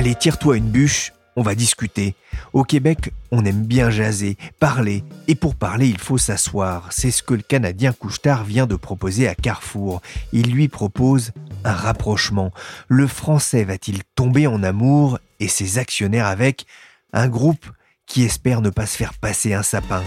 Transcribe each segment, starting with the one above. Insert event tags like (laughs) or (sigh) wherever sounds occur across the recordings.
Allez, tire-toi une bûche, on va discuter. Au Québec, on aime bien jaser, parler, et pour parler, il faut s'asseoir. C'est ce que le Canadien Couchetard vient de proposer à Carrefour. Il lui propose un rapprochement. Le Français va-t-il tomber en amour, et ses actionnaires avec, un groupe qui espère ne pas se faire passer un sapin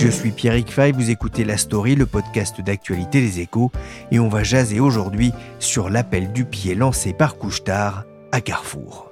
Je suis Pierrick Fay, vous écoutez La Story, le podcast d'actualité des échos, et on va jaser aujourd'hui sur l'appel du pied lancé par Couchetard à Carrefour.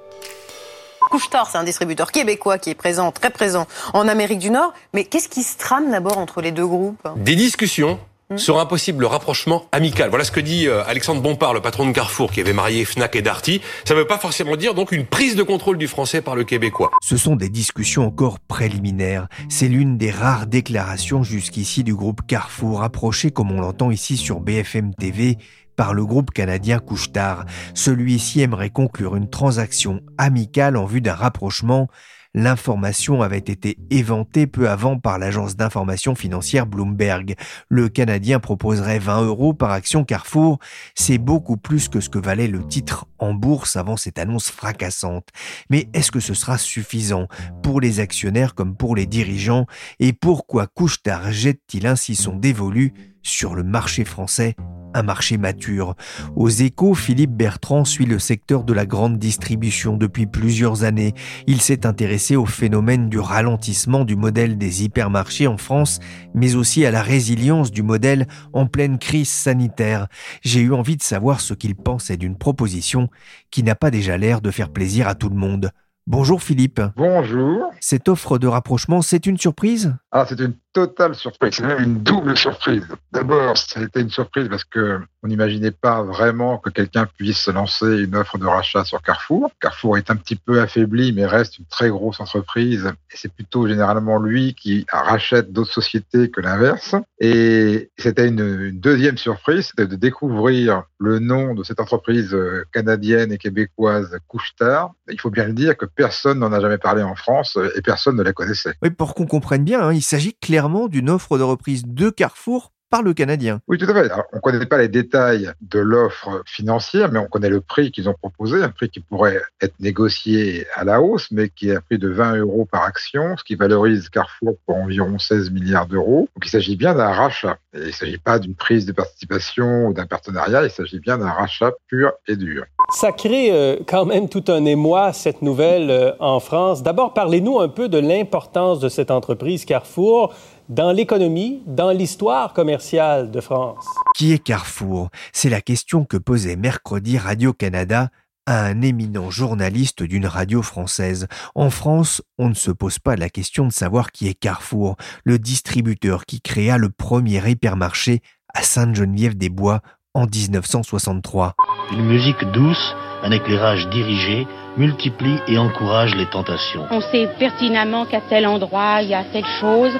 Couchetard, c'est un distributeur québécois qui est présent, très présent en Amérique du Nord. Mais qu'est-ce qui se trame d'abord entre les deux groupes? Des discussions Hmm. sur un possible rapprochement amical. Voilà ce que dit euh, Alexandre Bompard, le patron de Carrefour, qui avait marié Fnac et Darty. Ça ne veut pas forcément dire donc une prise de contrôle du français par le québécois. Ce sont des discussions encore préliminaires. C'est l'une des rares déclarations jusqu'ici du groupe Carrefour, approché comme on l'entend ici sur BFM TV par le groupe canadien Couchetard. Celui-ci aimerait conclure une transaction amicale en vue d'un rapprochement L'information avait été éventée peu avant par l'agence d'information financière Bloomberg. Le Canadien proposerait 20 euros par action Carrefour. C'est beaucoup plus que ce que valait le titre en bourse avant cette annonce fracassante. Mais est-ce que ce sera suffisant pour les actionnaires comme pour les dirigeants? Et pourquoi Couchetard jette-t-il ainsi son dévolu sur le marché français un marché mature. Aux échos, Philippe Bertrand suit le secteur de la grande distribution depuis plusieurs années. Il s'est intéressé au phénomène du ralentissement du modèle des hypermarchés en France, mais aussi à la résilience du modèle en pleine crise sanitaire. J'ai eu envie de savoir ce qu'il pensait d'une proposition qui n'a pas déjà l'air de faire plaisir à tout le monde. Bonjour Philippe. Bonjour. Cette offre de rapprochement, c'est une surprise? Ah, c'est une totale surprise, c'est même une double surprise. D'abord, ça a été une surprise parce que on n'imaginait pas vraiment que quelqu'un puisse lancer une offre de rachat sur Carrefour. Carrefour est un petit peu affaibli, mais reste une très grosse entreprise. Et c'est plutôt généralement lui qui rachète d'autres sociétés que l'inverse. Et c'était une, deuxième surprise, c'était de découvrir le nom de cette entreprise canadienne et québécoise Couchetard. Il faut bien le dire que personne n'en a jamais parlé en France et personne ne la connaissait. Oui, pour qu'on comprenne bien, hein, il s'agit clairement d'une offre de reprise de Carrefour par le Canadien. Oui, tout à fait. on ne connaît pas les détails de l'offre financière, mais on connaît le prix qu'ils ont proposé, un prix qui pourrait être négocié à la hausse, mais qui est un prix de 20 euros par action, ce qui valorise Carrefour pour environ 16 milliards d'euros. Donc il s'agit bien d'un rachat. Et il ne s'agit pas d'une prise de participation ou d'un partenariat, il s'agit bien d'un rachat pur et dur. Ça crée euh, quand même tout un émoi, cette nouvelle euh, en France. D'abord, parlez-nous un peu de l'importance de cette entreprise Carrefour dans l'économie, dans l'histoire commerciale de France. Qui est Carrefour? C'est la question que posait mercredi Radio-Canada à un éminent journaliste d'une radio française. En France, on ne se pose pas la question de savoir qui est Carrefour, le distributeur qui créa le premier hypermarché à Sainte-Geneviève-des-Bois en 1963. Une musique douce, un éclairage dirigé, multiplie et encourage les tentations. On sait pertinemment qu'à tel endroit, il y a telle chose,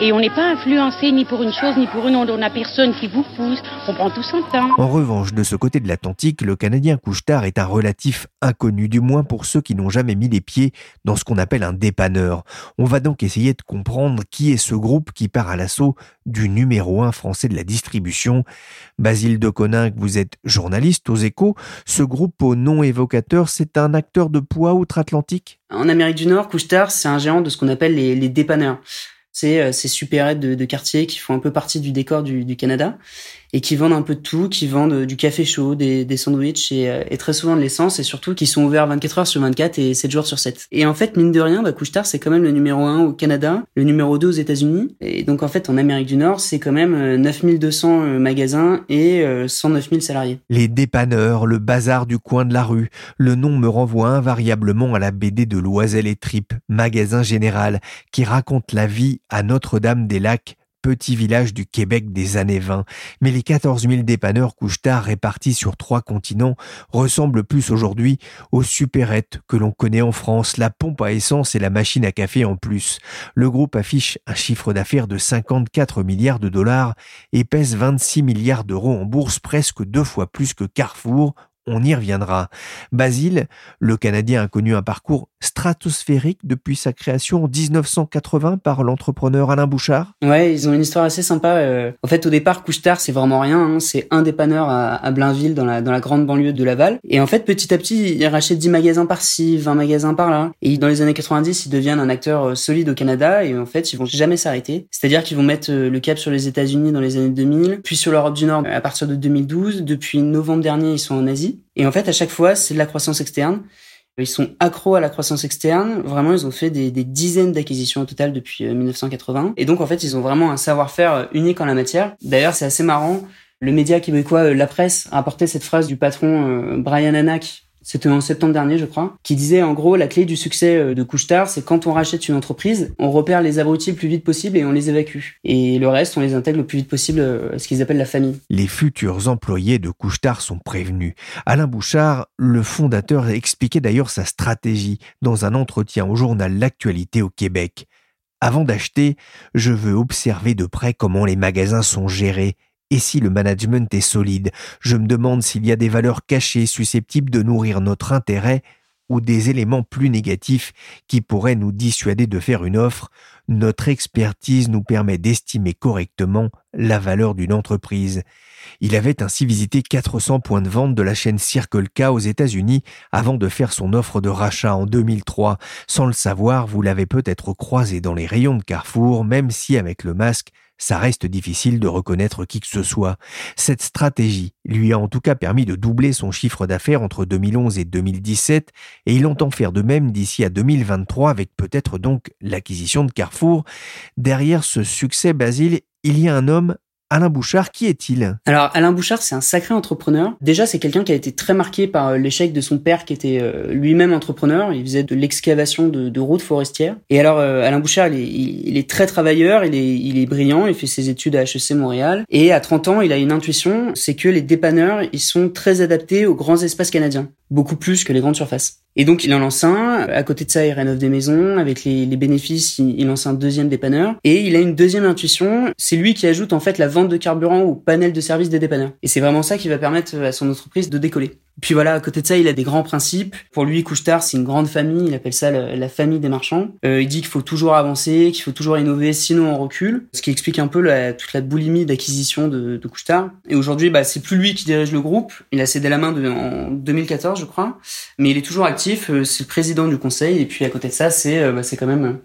et on n'est pas influencé ni pour une chose ni pour une autre. On n'a personne qui vous pousse, on prend tout son temps. En revanche, de ce côté de l'Atlantique, le Canadien Couchetard est un relatif inconnu, du moins pour ceux qui n'ont jamais mis les pieds dans ce qu'on appelle un dépanneur. On va donc essayer de comprendre qui est ce groupe qui part à l'assaut du numéro un français de la distribution. Basile de Coninck, vous êtes journaliste aux échos. Ce groupe au nom évocateur, c'est un acteur de poids outre-Atlantique? En Amérique du Nord, Couchetard, c'est un géant de ce qu'on appelle les, dépanneurs. C'est euh, ces super de, de, quartier qui font un peu partie du décor du, Canada. Et qui vendent un peu de tout, qui vendent du café chaud, des, des sandwichs et, et, très souvent de l'essence et surtout qui sont ouverts 24 heures sur 24 et 7 jours sur 7. Et en fait, mine de rien, bah, c'est quand même le numéro 1 au Canada, le numéro 2 aux États-Unis. Et donc, en fait, en Amérique du Nord, c'est quand même 9200 magasins et 109 000 salariés. Les dépanneurs, le bazar du coin de la rue, le nom me renvoie invariablement à la BD de Loisel et Tripes, magasin général, qui raconte la vie à Notre-Dame-des-Lacs petit village du Québec des années 20, mais les 14 000 dépanneurs couche-tard répartis sur trois continents ressemblent plus aujourd'hui aux supérettes que l'on connaît en France, la pompe à essence et la machine à café en plus. Le groupe affiche un chiffre d'affaires de 54 milliards de dollars et pèse 26 milliards d'euros en bourse, presque deux fois plus que Carrefour on y reviendra. Basile, le Canadien a connu un parcours stratosphérique depuis sa création en 1980 par l'entrepreneur Alain Bouchard. Ouais, ils ont une histoire assez sympa. Euh. En fait, au départ, Couchetard, c'est vraiment rien. Hein. C'est un dépanneur à, à Blainville, dans la, dans la grande banlieue de Laval. Et en fait, petit à petit, ils rachètent 10 magasins par-ci, 20 magasins par-là. Et dans les années 90, ils deviennent un acteur euh, solide au Canada. Et en fait, ils vont jamais s'arrêter. C'est-à-dire qu'ils vont mettre euh, le cap sur les États-Unis dans les années 2000, puis sur l'Europe du Nord à partir de 2012. Depuis novembre dernier, ils sont en Asie. Et en fait, à chaque fois, c'est de la croissance externe. Ils sont accros à la croissance externe. Vraiment, ils ont fait des, dizaines d'acquisitions au total depuis 1980. Euh, Et donc, en fait, ils ont vraiment un savoir-faire euh, unique en la matière. D'ailleurs, c'est assez marrant. Le média québécois euh, La Presse a apporté cette phrase du patron Brian Anak c'était en septembre dernier, je crois, qui disait en gros la clé du succès euh, de Couchetard, c'est quand on rachète une entreprise, on repère les abrutis le plus vite possible et on les évacue. Et le reste, on les intègre le plus vite possible euh, à ce qu'ils appellent la famille. Les futurs employés de Couchetard sont prévenus. Alain Bouchard, le fondateur, expliquait d'ailleurs sa stratégie dans un entretien au journal L'actualité au Québec. Avant d'acheter, je veux observer de près comment les magasins sont gérés et si le management est solide, je me demande s'il y a des valeurs cachées susceptibles de nourrir notre intérêt ou des éléments plus négatifs qui pourraient nous dissuader de faire une offre. Notre expertise nous permet d'estimer correctement la valeur d'une entreprise. Il avait ainsi visité 400 points de vente de la chaîne Circle K aux États-Unis avant de faire son offre de rachat en 2003. Sans le savoir, vous l'avez peut-être croisé dans les rayons de Carrefour, même si avec le masque, ça reste difficile de reconnaître qui que ce soit. Cette stratégie lui a en tout cas permis de doubler son chiffre d'affaires entre 2011 et 2017 et il entend faire de même d'ici à 2023 avec peut-être donc l'acquisition de Carrefour. Derrière ce succès, Basile, il y a un homme Alain Bouchard, qui est-il? Alors Alain Bouchard, c'est un sacré entrepreneur. Déjà, c'est quelqu'un qui a été très marqué par euh, l'échec de son père, qui était euh, lui-même entrepreneur. Il faisait de l'excavation de, routes forestières. Et alors, euh, Alain Bouchard, il est, très travailleur, il est, il brillant, il fait ses études à HEC Montréal. Et à 30 ans, il a une intuition, c'est que les dépanneurs, ils sont très adaptés aux grands espaces canadiens, beaucoup plus que les grandes surfaces. Et donc il en lance un. À côté de ça, il rénove des maisons. Avec les, bénéfices, il, lance un deuxième dépanneur. Et il a une deuxième intuition. C'est lui qui ajoute en fait la vente de carburant au panel de service des dépanneurs. Et c'est vraiment ça qui va permettre à son entreprise de décoller. Puis voilà, à côté de ça, il a des grands principes. Pour lui, Couchetard, c'est une grande famille. Il appelle ça la, famille des marchands. Euh, il dit qu'il faut toujours avancer, qu'il faut toujours innover, sinon on recule. Ce qui explique un peu toute la boulimie d'acquisition de, de Couchetard. Et aujourd'hui, bah, c'est plus lui qui dirige le groupe. Il a cédé la main en 2014, je crois. Mais il est toujours actif. Euh, c'est le président du conseil. Et puis à côté de ça, c'est euh, bah, c'est quand même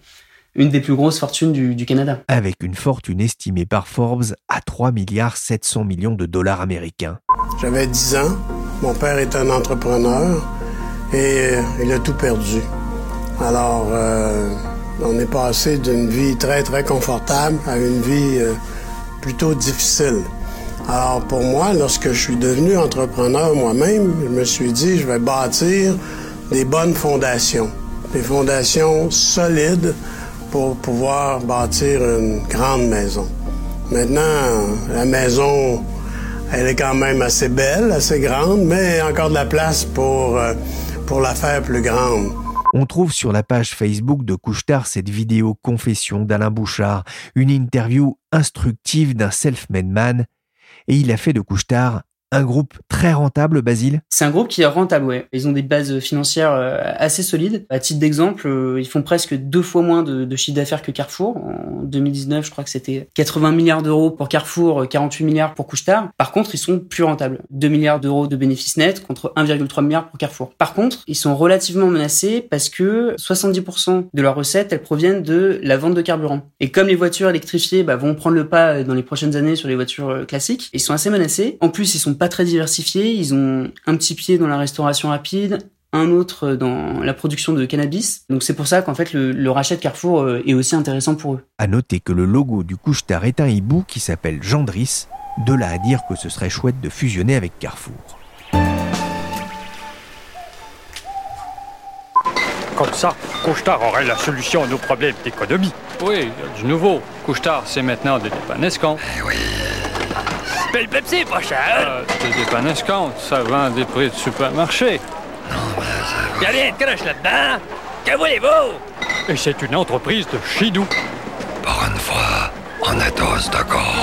une des plus grosses fortunes du, du, Canada. Avec une fortune estimée par Forbes à 3 milliards 700 millions de dollars américains. J'avais 10 ans. Mon père est un entrepreneur et euh, il a tout perdu. Alors, euh, on est passé d'une vie très, très confortable à une vie euh, plutôt difficile. Alors, pour moi, lorsque je suis devenu entrepreneur moi-même, je me suis dit, je vais bâtir des bonnes fondations, des fondations solides pour pouvoir bâtir une grande maison. Maintenant, la maison elle est quand même assez belle, assez grande, mais encore de la place pour, euh, pour la faire plus grande. On trouve sur la page Facebook de Couchetard cette vidéo confession d'Alain Bouchard, une interview instructive d'un self-made man, et il a fait de Couchetard Un groupe très rentable, Basile C'est un groupe qui est rentable, ouais. Ils ont des bases financières euh, assez solides. À titre d'exemple, euh, ils font presque deux fois moins de, chiffre d'affaires que Carrefour. En 2019, je crois que c'était 80 milliards d'euros pour Carrefour, 48 milliards pour Couchetard. Par contre, ils sont plus rentables. 2 milliards d'euros de bénéfices nets contre 1,3 milliard pour Carrefour. Par contre, ils sont relativement menacés parce que 70% de leurs recettes, elles proviennent de la vente de carburant. Et comme les voitures électrifiées bah, vont prendre le pas dans les prochaines années sur les voitures classiques, ils sont assez menacés. En plus, ils sont pas très diversifiés. Ils ont un petit pied dans la restauration rapide, un autre dans la production de cannabis. Donc c'est pour ça qu'en fait le, rachat de Carrefour euh, est aussi intéressant pour eux. À noter que le logo du couche-tard est un hibou qui s'appelle Gendris. De là à dire que ce serait chouette de fusionner avec Carrefour. Comme ça, Couchetard aurait la solution à nos problèmes d'économie. Oui, il y a du nouveau. Couchetard, c'est maintenant des dépannescants. Eh oui. Mais le Pepsi, pas cher. Euh, des ça vend des prix de supermarché? Non, mais ça va. Y'a rien de crache là-dedans. Que voulez-vous? Et c'est une entreprise de chez nous. Pour une fois, on est tous d'accord.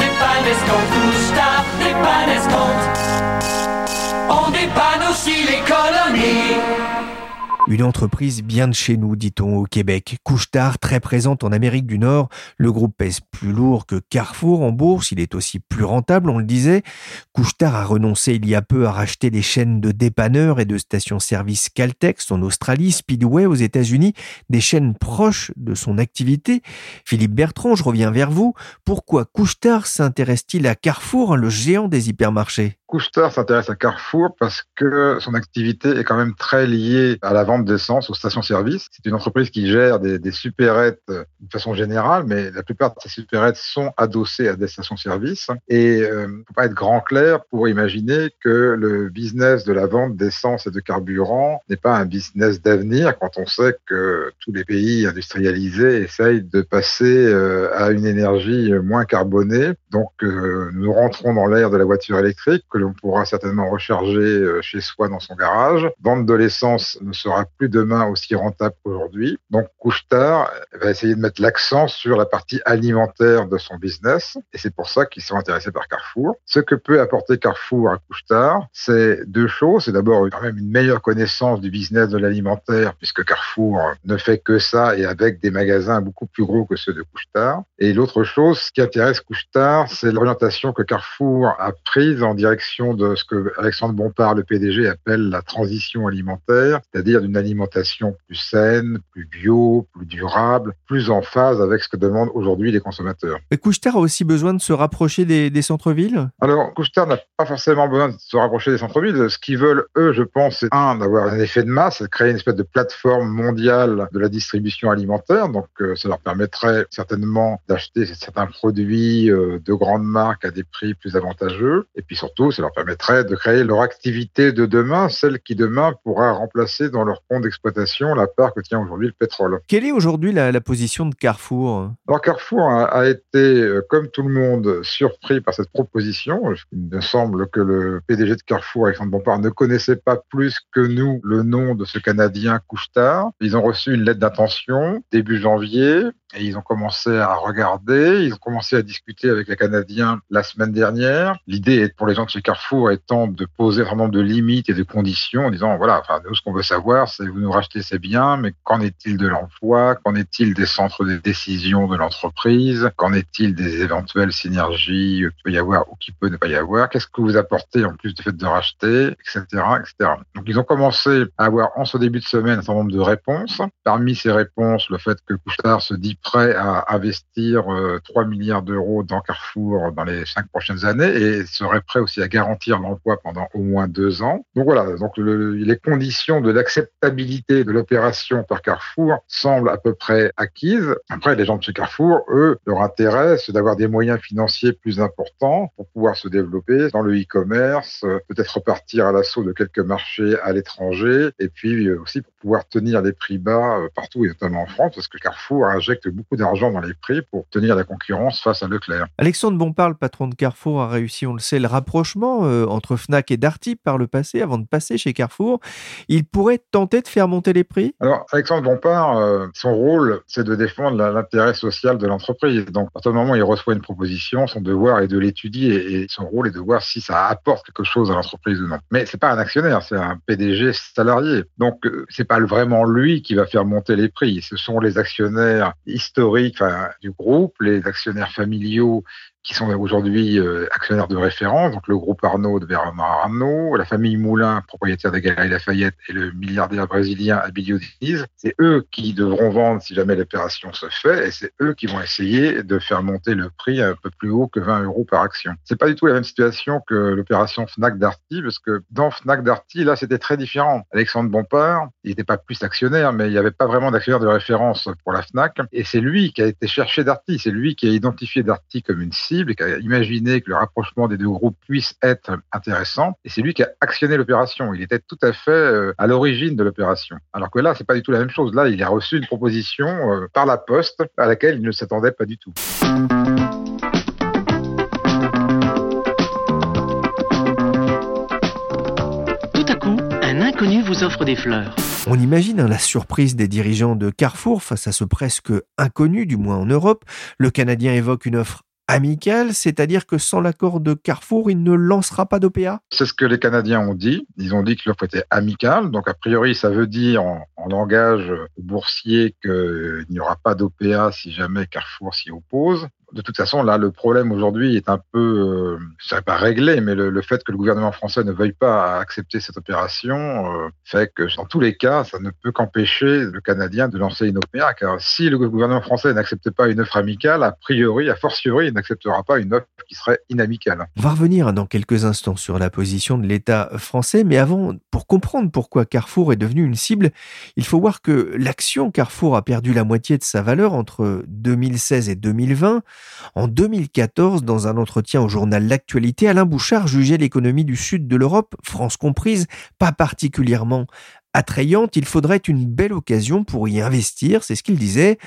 Dépannescont, Couchetard, dépannescont. On dépanne aussi les colonies. Une entreprise bien de chez nous, dit-on au Québec. Couchetard, très présente en Amérique du Nord. Le groupe pèse plus lourd que Carrefour en bourse. Il est aussi plus rentable, on le disait. Couchetard a renoncé il y a peu à racheter les chaînes de dépanneurs et de stations-service Caltex en Australie, Speedway aux États-Unis, des chaînes proches de son activité. Philippe Bertrand, je reviens vers vous. Pourquoi Couchetard s'intéresse-t-il à Carrefour, le géant des hypermarchés? Couchetard s'intéresse à Carrefour parce que son activité est quand même très liée à la vente d'essence aux stations-service. C'est une entreprise qui gère des, des supérettes euh, de façon générale, mais la plupart de ces supérettes sont adossées à des stations-service. Et euh, faut pas être grand clair pour imaginer que le business de la vente d'essence et de carburant n'est pas un business d'avenir quand on sait que tous les pays industrialisés essayent de passer euh, à une énergie moins carbonée. Donc euh, nous rentrons dans l'ère de la voiture électrique que l'on pourra certainement recharger chez soi dans son garage. Vente de l'essence ne sera plus demain aussi rentable qu'aujourd'hui. Donc Couchetard va essayer de mettre l'accent sur la partie alimentaire de son business et c'est pour ça qu'ils sont intéressés par Carrefour. Ce que peut apporter Carrefour à Couchetard, c'est deux choses. C'est d'abord quand même une meilleure connaissance du business de l'alimentaire puisque Carrefour ne fait que ça et avec des magasins beaucoup plus gros que ceux de Couchetard. Et l'autre chose qui intéresse Couchetard, c'est l'orientation que Carrefour a prise en direction de ce que Alexandre Bompard, le PDG, appelle la transition alimentaire, c'est-à-dire d'une alimentation plus saine, plus bio, plus durable, plus en phase avec ce que demandent aujourd'hui les consommateurs. Et Couchetard a aussi besoin de se rapprocher des, des centres-villes? Alors, Couchetard n'a pas forcément besoin de se rapprocher des centres-villes. Ce qu'ils veulent, eux, je pense, c'est un, d'avoir un effet de masse, créer une espèce de plateforme mondiale de la distribution alimentaire. Donc, euh, ça leur permettrait certainement d'acheter certains produits euh, de grandes marques à des prix plus avantageux. Et puis surtout, ça leur permettrait de créer leur activité de demain, celle qui demain pourra remplacer dans leur compte d'exploitation la part que tient aujourd'hui le pétrole. Quelle est aujourd'hui la, la, position de Carrefour? Alors Carrefour a, a, été, euh, comme tout le monde, surpris par cette proposition. Il me semble que le PDG de Carrefour, Alexandre Bompard, ne connaissait pas plus que nous le nom de ce Canadien Couchetard. Ils ont reçu une lettre d'intention début janvier. Et ils ont commencé à regarder, ils ont commencé à discuter avec les Canadiens la semaine dernière. L'idée pour les gens de chez Carrefour étant de poser vraiment de limites et de conditions en disant, voilà, enfin, nous, ce qu'on veut savoir, c'est vous nous rachetez, c'est bien, mais qu'en est-il de l'emploi? Qu'en est-il des centres de décision de l'entreprise? Qu'en est-il des éventuelles synergies qu'il peut y avoir ou qui peut ne pas y avoir? Qu'est-ce que vous apportez en plus du fait de racheter, etc., etc. Donc, ils ont commencé à avoir en ce début de semaine un certain nombre de réponses. Parmi ces réponses, le fait que Couchetard se dit prêt à investir 3 milliards d'euros dans Carrefour dans les cinq prochaines années et serait prêt aussi à garantir l'emploi pendant au moins deux ans. Donc voilà, donc le, les conditions de l'acceptabilité de l'opération par Carrefour semblent à peu près acquises. Après, les gens de chez Carrefour, eux, leur intérêt, c'est d'avoir des moyens financiers plus importants pour pouvoir se développer dans le e-commerce, peut-être repartir à l'assaut de quelques marchés à l'étranger et puis aussi pour pouvoir tenir les prix bas partout et notamment en France parce que Carrefour injecte beaucoup d'argent dans les prix pour tenir la concurrence face à Leclerc. Alexandre Bompard, le patron de Carrefour, a réussi, on le sait, le rapprochement euh, entre Fnac et Darty par le passé, avant de passer chez Carrefour. Il pourrait tenter de faire monter les prix Alors, Alexandre Bompard, euh, son rôle, c'est de défendre l'intérêt social de l'entreprise. Donc, à partir du moment où il reçoit une proposition, son devoir est de l'étudier et son rôle est de voir si ça apporte quelque chose à l'entreprise ou non. Mais c'est pas un actionnaire, c'est un PDG salarié. Donc, euh, c'est pas vraiment lui qui va faire monter les prix. Ce sont les actionnaires historiques du groupe, les actionnaires familiaux qui sont aujourd'hui euh, actionnaires de référence, donc le groupe Arnaud de Bernard Arnaud, la famille Moulin, propriétaire des Galeries Lafayette, et le milliardaire brésilien Abilio Diniz. C'est eux qui devront vendre si jamais l'opération se fait, et c'est eux qui vont essayer de faire monter le prix un peu plus haut que 20 euros par action. C'est pas du tout la même situation que l'opération Fnac Darty, parce que dans Fnac Darty, là, c'était très différent. Alexandre Bompard, il n'était pas plus actionnaire, mais il n'y avait pas vraiment d'actionnaire de référence pour la Fnac, et c'est lui qui a été chercher Darty, c'est lui qui a identifié Darty comme une et qui a imaginé que le rapprochement des deux groupes puisse être intéressant. Et c'est lui qui a actionné l'opération. Il était tout à fait euh, à l'origine de l'opération. Alors que là, c'est pas du tout la même chose. Là, il a reçu une proposition euh, par la poste à laquelle il ne s'attendait pas du tout. Tout à coup, un inconnu vous offre des fleurs. On imagine hein, la surprise des dirigeants de Carrefour face à ce presque inconnu, du moins en Europe. Le Canadien évoque une offre amical, c'est-à-dire que sans l'accord de Carrefour, il ne lancera pas d'OPA C'est ce que les Canadiens ont dit. Ils ont dit que l'offre était amicale. Donc, a priori, ça veut dire en, langage boursier qu'il n'y aura pas d'OPA si jamais Carrefour s'y oppose de toute façon, là, le problème aujourd'hui est un peu, euh, je dirais pas réglé, mais le, fait que le gouvernement français ne veuille pas accepter cette opération euh, fait que, dans tous les cas, ça ne peut qu'empêcher le Canadien de lancer une OPA. Car si le gouvernement français n'accepte pas une offre amicale, a priori, a fortiori, il n'acceptera pas une offre qui serait inamicale. On va revenir dans quelques instants sur la position de l'État français, mais avant, pour comprendre pourquoi Carrefour est devenu une cible, il faut voir que l'action Carrefour a perdu la moitié de sa valeur entre 2016 et 2020. En 2014, dans un entretien au journal L'actualité, Alain Bouchard jugeait l'économie du sud de l'Europe, France comprise, pas particulièrement attrayante, il faudrait une belle occasion pour y investir, c'est ce qu'il disait.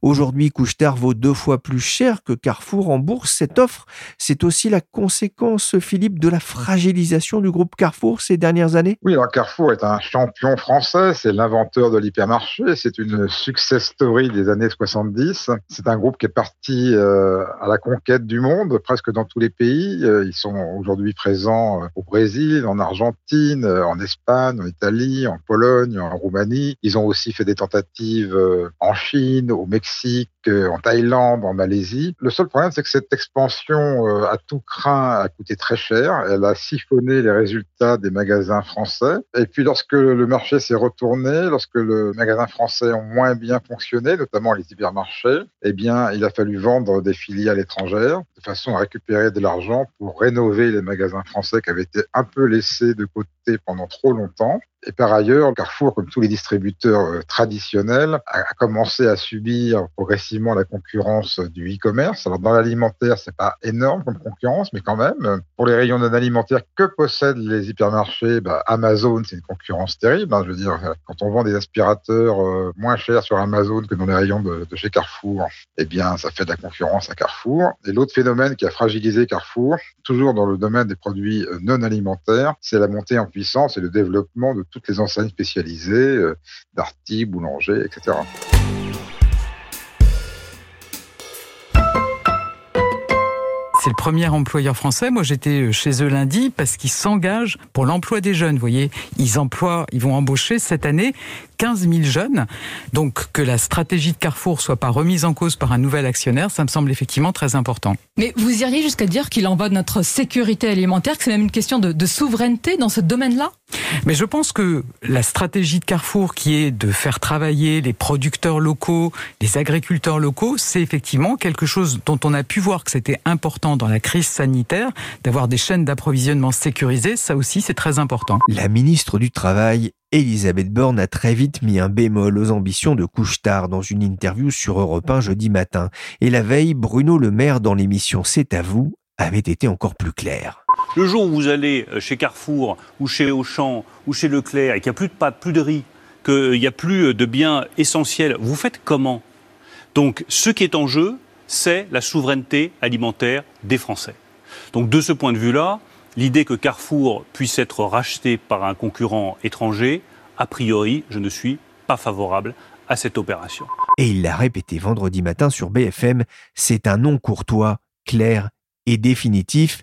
Aujourd'hui, Couchetard vaut deux fois plus cher que Carrefour en bourse. Cette offre, c'est aussi la conséquence, Philippe, de la fragilisation du groupe Carrefour ces dernières années Oui, Carrefour est un champion français, c'est l'inventeur de l'hypermarché, c'est une success story des années 70. C'est un groupe qui est parti euh, à la conquête du monde, presque dans tous les pays. Euh, ils sont aujourd'hui présents euh, au Brésil, en Argentine, en Espagne, en Italie, en Pologne, en Roumanie. Ils ont aussi fait des tentatives euh, en Chine, au Mexique, euh, en Thaïlande, en Malaisie. Le seul problème, c'est que cette expansion euh, à tout craint a coûté très cher. Elle a siphonné les résultats des magasins français. Et puis, lorsque le marché s'est retourné, lorsque le magasin français ont moins bien fonctionné, notamment les hypermarchés, eh bien, il a fallu vendre des filiales étrangères de façon à récupérer de l'argent pour rénover les magasins français qui avaient été un peu laissés de côté pendant trop longtemps. Et par ailleurs, Carrefour, comme tous les distributeurs euh, traditionnels, a commencé à subir progressivement la concurrence du e-commerce. Alors dans l'alimentaire, c'est pas énorme comme concurrence, mais quand même, pour les rayons non alimentaires que possèdent les hypermarchés, bah, Amazon, c'est une concurrence terrible. Hein. je veux dire, quand on vend des aspirateurs euh, moins chers sur Amazon que dans les rayons de, chez Carrefour, eh bien, ça fait de la concurrence à Carrefour. Et l'autre phénomène qui a fragilisé Carrefour, toujours dans le domaine des produits euh, non alimentaires, c'est la montée en puissance et le développement de toutes les enseignes spécialisées, euh, Darty, etc. C'est le premier employeur français. Moi, j'étais euh, chez eux lundi parce qu'ils s'engagent pour l'emploi des jeunes. Vous voyez, ils emploient, ils vont embaucher cette année 15 000 jeunes. Donc, que la stratégie de Carrefour soit pas remise en cause par un nouvel actionnaire, ça me semble effectivement très important. Mais vous iriez jusqu'à dire qu'il en va de notre sécurité alimentaire, que c'est même une question de, de souveraineté dans ce domaine-là? Mais je pense que la stratégie de Carrefour, qui est de faire travailler les producteurs locaux, les agriculteurs locaux, c'est effectivement quelque chose dont on a pu voir que c'était important dans la crise sanitaire, d'avoir des chaînes d'approvisionnement sécurisées. Ça aussi, c'est très important. La ministre du Travail Elisabeth Borne a très vite mis un bémol aux ambitions de Couchetard dans une interview sur Europe 1 jeudi matin. Et la veille, Bruno Le Maire dans l'émission C'est à vous avait été encore plus clair. Le jour où vous allez euh, chez Carrefour ou chez Auchan ou chez Leclerc et qu'il n'y a plus de pâtes, plus de riz, qu'il n'y a plus de biens essentiels, vous faites comment? Donc ce qui est en jeu, c'est la souveraineté alimentaire des Français. Donc de ce point de vue-là, l'idée que Carrefour puisse être racheté par un concurrent étranger, a priori, je ne suis pas favorable à cette opération. Et il l'a répété vendredi matin sur BFM, c'est un non courtois, clair et définitif.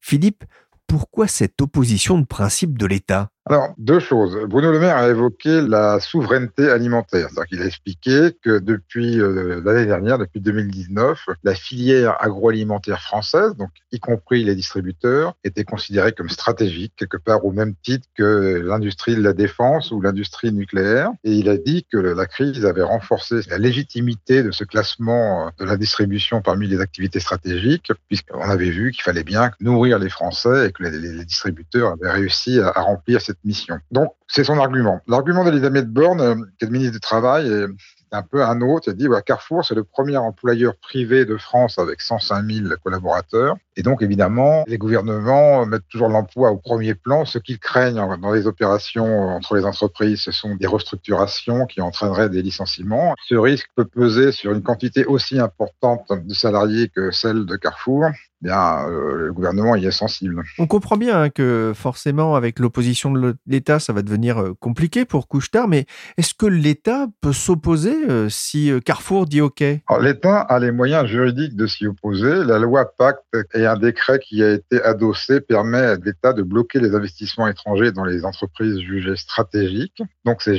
Philippe, pourquoi cette opposition de principe de l'État? Alors, deux choses. Bruno Le Maire a évoqué la souveraineté alimentaire. C'est-à-dire qu'il a expliqué que depuis euh, l'année dernière, depuis 2019, la filière agroalimentaire française, donc y compris les distributeurs, était considérée comme stratégique, quelque part au même titre que l'industrie de la défense ou l'industrie nucléaire. Et il a dit que la crise avait renforcé la légitimité de ce classement de la distribution parmi les activités stratégiques, puisqu'on avait vu qu'il fallait bien nourrir les Français et que les, distributeurs avaient réussi à remplir cette mission. Donc, c'est son argument. L'argument d'Elisabeth Borne, euh, qui est ministre du Travail, est un peu un autre. Il dit Carrefour, c'est le premier employeur privé de France avec 105 000 collaborateurs. Et donc, évidemment, les gouvernements mettent toujours l'emploi au premier plan. Ce qu'ils craignent dans les opérations entre les entreprises, ce sont des restructurations qui entraîneraient des licenciements. Ce risque peut peser sur une quantité aussi importante de salariés que celle de Carrefour. Eh bien, euh, le gouvernement y est sensible. On comprend bien hein, que forcément, avec l'opposition de l'État, ça va devenir euh, compliqué pour Couchetard, mais est-ce que l'État peut s'opposer euh, si euh, Carrefour dit OK? L'État a les moyens juridiques de s'y opposer. La loi Pacte et un décret qui a été adossé permet à l'État de bloquer les investissements étrangers dans les entreprises jugées stratégiques. Donc c'est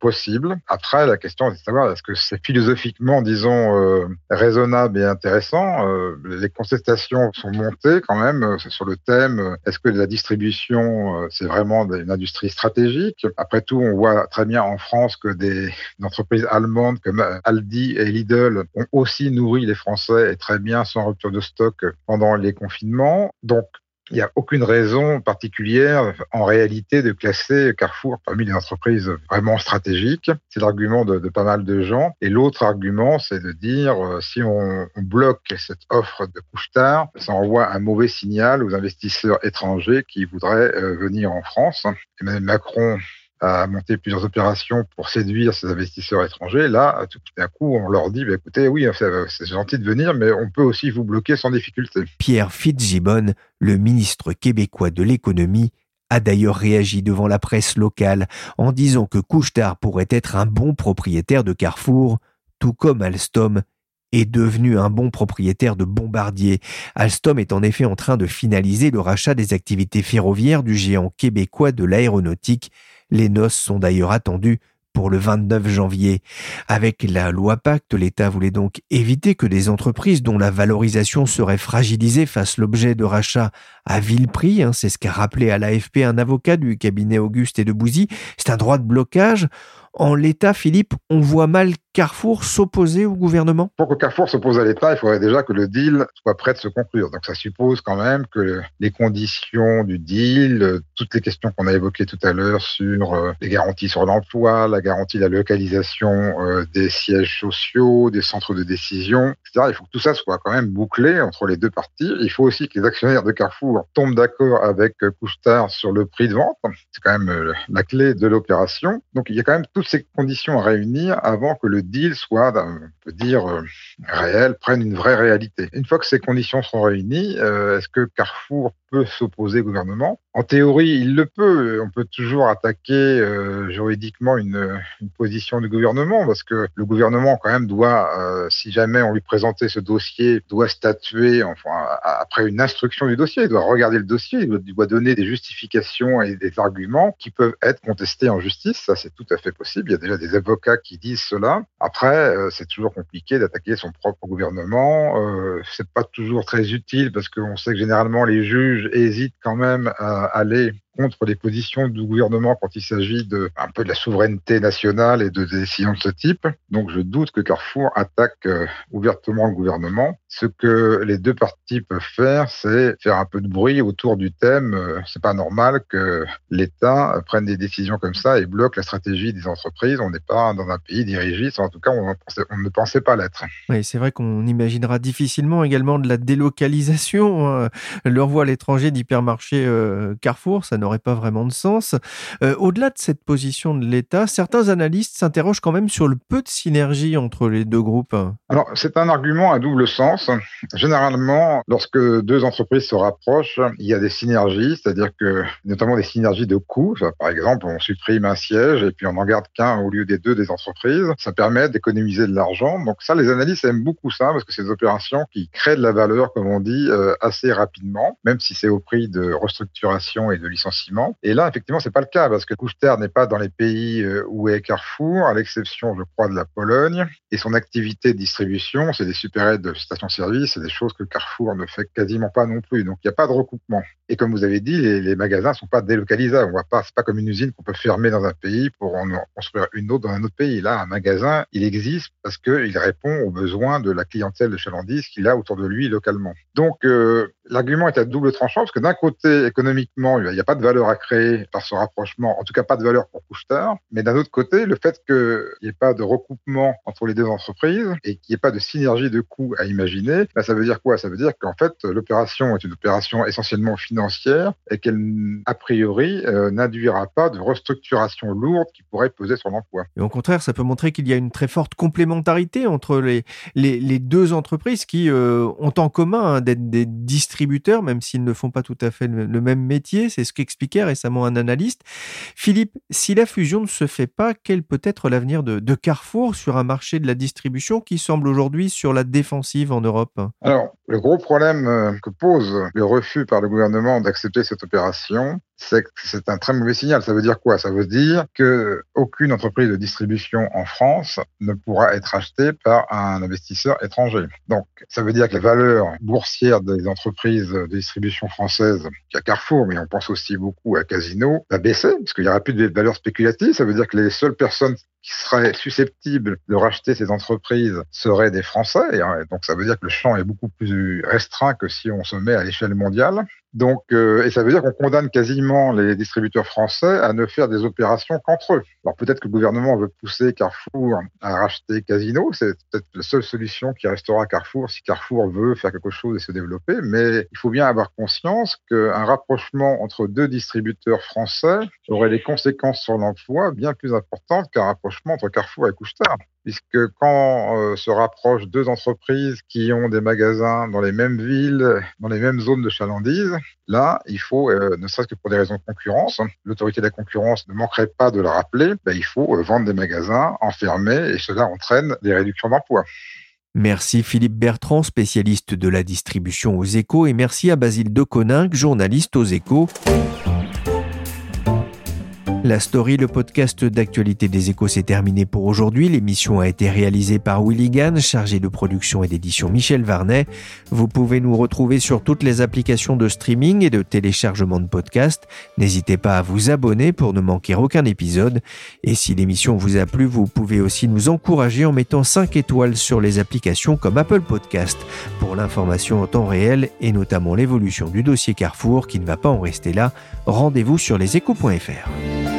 possible. Après, la question est de savoir est-ce que c'est philosophiquement, disons, euh, raisonnable et intéressant. Euh, les contestations sont montées quand même euh, sur le thème est-ce que la distribution, c'est vraiment une industrie stratégique? Après tout, on voit très bien en France que des (laughs) entreprises allemandes comme Aldi et Lidl ont aussi nourri les Français et très bien sans rupture de stock pendant les confinements. Donc, il n'y a aucune raison particulière en réalité de classer Carrefour parmi les entreprises vraiment stratégiques. C'est l'argument de, pas mal de gens. Et l'autre argument, c'est de dire euh, si on, on, bloque cette offre de couche-tard, ça envoie un mauvais signal aux investisseurs étrangers qui voudraient euh, venir en France. Emmanuel Macron à monter plusieurs opérations pour séduire ces investisseurs étrangers. Là, tout à coup, on leur dit, bah, écoutez, oui, c'est gentil de venir, mais on peut aussi vous bloquer sans difficulté. Pierre Fitzgibbon, le ministre québécois de l'économie, a d'ailleurs réagi devant la presse locale en disant que Couchetard pourrait être un bon propriétaire de Carrefour, tout comme Alstom est devenu un bon propriétaire de Bombardier. Alstom est en effet en train de finaliser le rachat des activités ferroviaires du géant québécois de l'aéronautique les noces sont d'ailleurs attendues pour le 29 janvier. Avec la loi Pacte, l'État voulait donc éviter que des entreprises dont la valorisation serait fragilisée fassent l'objet de rachats à vil prix. Hein. c'est ce qu'a rappelé à l'AFP un avocat du cabinet Auguste et de Bouzy. C'est un droit de blocage. En l'état, Philippe, on voit mal Carrefour s'opposer au gouvernement? Pour que Carrefour s'oppose à l'État, il faudrait déjà que le deal soit prêt de se conclure. Donc ça suppose quand même que les conditions du deal, toutes les questions qu'on a évoquées tout à l'heure sur euh, les garanties sur l'emploi, la garantie de la localisation euh, des sièges sociaux, des centres de décision, etc. Il faut que tout ça soit quand même bouclé entre les deux parties. Il faut aussi que les actionnaires de Carrefour tombent d'accord avec Couchetard sur le prix de vente. C'est quand même la clé de l'opération. Donc il y a quand même toutes ces conditions à réunir avant que le deal soit, on peut dire, euh, réel, prenne une vraie réalité. Une fois que ces conditions sont réunies, euh, est-ce que Carrefour peut s'opposer au gouvernement En théorie, il le peut. On peut toujours attaquer euh, juridiquement une, position du gouvernement parce que le gouvernement, quand même, doit, euh, si jamais on lui présentait ce dossier, doit statuer enfin, après une instruction du dossier. Il doit regarder le dossier, il doit, donner des justifications et des arguments qui peuvent être contestés en justice. Ça, c'est tout à fait possible. Il y a déjà des avocats qui disent cela. Après, euh, c'est toujours compliqué d'attaquer son propre gouvernement. C'est pas toujours très utile parce qu'on sait que généralement les juges hésitent quand même à aller contre les positions du gouvernement quand il s'agit de un peu de la souveraineté nationale et de décisions de ce type. Donc je doute que Carrefour attaque euh, ouvertement le gouvernement. Ce que les deux parties peuvent faire, c'est faire un peu de bruit autour du thème. Euh, c'est pas normal que l'État prenne des décisions comme ça et bloque la stratégie des entreprises. On n'est pas dans un pays dirigiste, en tout cas on, ne pensait pas l'être. Oui, c'est vrai qu'on imaginera difficilement également de la délocalisation. Hein. Leur voie à l'étranger d'hypermarché euh, Carrefour, ça n'aurait n'aurait pas vraiment de sens. Euh, au-delà de cette position de l'État, certains analystes s'interrogent quand même sur le peu de synergie entre les deux groupes. Alors, c'est un argument à double sens. Généralement, lorsque deux entreprises se rapprochent, il y a des synergies, c'est-à-dire que, notamment des synergies de coûts. Par exemple, on supprime un siège et puis on n'en garde qu'un au lieu des deux des entreprises. Ça permet d'économiser de l'argent. Donc ça, les analystes aiment beaucoup ça parce que c'est des opérations qui créent de la valeur, comme on dit, euh, assez rapidement, même si c'est au prix de restructuration et de licenciement. Et là, effectivement, c'est pas le cas parce que Couchetard n'est pas dans les pays euh, où est Carrefour, à l'exception, je crois, de la Pologne. Et son activité de distribution, c'est des super de station-service, c'est des choses que Carrefour ne fait quasiment pas non plus. Donc il n'y a pas de recoupement. Et comme vous avez dit, les, magasins sont pas délocalisables. On voit pas, c'est pas comme une usine qu'on peut fermer dans un pays pour en construire une autre dans un autre pays. Là, un magasin, il existe parce qu'il répond aux besoins de la clientèle de chalandise qu'il a autour de lui localement. Donc, euh, l'argument est à double tranchant parce que d'un côté, économiquement, il n'y a pas de valeur à créer par ce rapprochement, en tout cas pas de valeur pour Couchetard, mais d'un autre côté, le fait qu'il n'y ait pas de recoupement entre les deux entreprises et qu'il n'y ait pas de synergie de coûts à imaginer, bah, ça veut dire quoi? Ça veut dire qu'en fait, l'opération est une opération essentiellement financière et qu'elle, a priori, euh, n'induira pas de restructuration lourde qui pourrait peser sur l'emploi. Et au contraire, ça peut montrer qu'il y a une très forte complémentarité entre les, deux entreprises qui euh, ont en commun hein, d'être des distributeurs même s'ils ne font pas tout à fait le, même métier. C'est ce qu'expliquait récemment un analyste. Philippe, si la fusion ne se fait pas, quel peut être l'avenir de, de Carrefour sur un marché de la distribution qui semble aujourd'hui sur la défensive en Europe? Alors, le gros problème euh, que pose le refus par le gouvernement d'accepter cette opération, c'est un très mauvais signal. Ça veut dire quoi? Ça veut dire que aucune entreprise de distribution en France ne pourra être achetée par un investisseur étranger. Donc, ça veut dire que la valeur boursière des entreprises de distribution françaises, à Carrefour, mais on pense aussi beaucoup à Casino, va baisser, parce qu'il n'y aura plus de valeur spéculative. Ça veut dire que les seules personnes qui seraient susceptibles de racheter ces entreprises seraient des Français. Hein, donc, ça veut dire que le champ est beaucoup plus restreint que si on se met à l'échelle mondiale. Donc, euh, et ça veut dire qu'on condamne quasiment les distributeurs français à ne faire des opérations qu'entre eux. Alors peut-être que le gouvernement veut pousser Carrefour à racheter Casino, c'est peut-être la seule solution qui restera à Carrefour si Carrefour veut faire quelque chose et se développer. Mais il faut bien avoir conscience qu'un rapprochement entre deux distributeurs français aurait des conséquences sur l'emploi bien plus importantes qu'un rapprochement entre Carrefour et Couchetard puisque quand euh, se rapprochent deux entreprises qui ont des magasins dans les mêmes villes, dans les mêmes zones de chalandise, là, il faut, euh, ne serait-ce que pour des raisons de concurrence, l'autorité de la concurrence ne manquerait pas de le rappeler, ben, il faut euh, vendre des magasins, enfermer, et cela entraîne des réductions d'emplois. Merci Philippe Bertrand, spécialiste de la distribution aux échos, et merci à Basile Deconinck, journaliste aux échos. La story, le podcast d'actualité des échos, s'est terminé pour aujourd'hui. L'émission a été réalisée par Willy Gann, chargé de production et d'édition Michel Varnet. Vous pouvez nous retrouver sur toutes les applications de streaming et de téléchargement de podcasts. N'hésitez pas à vous abonner pour ne manquer aucun épisode. Et si l'émission vous a plu, vous pouvez aussi nous encourager en mettant 5 étoiles sur les applications comme Apple Podcast. Pour l'information en temps réel et notamment l'évolution du dossier Carrefour qui ne va pas en rester là, rendez-vous sur leséchos.fr.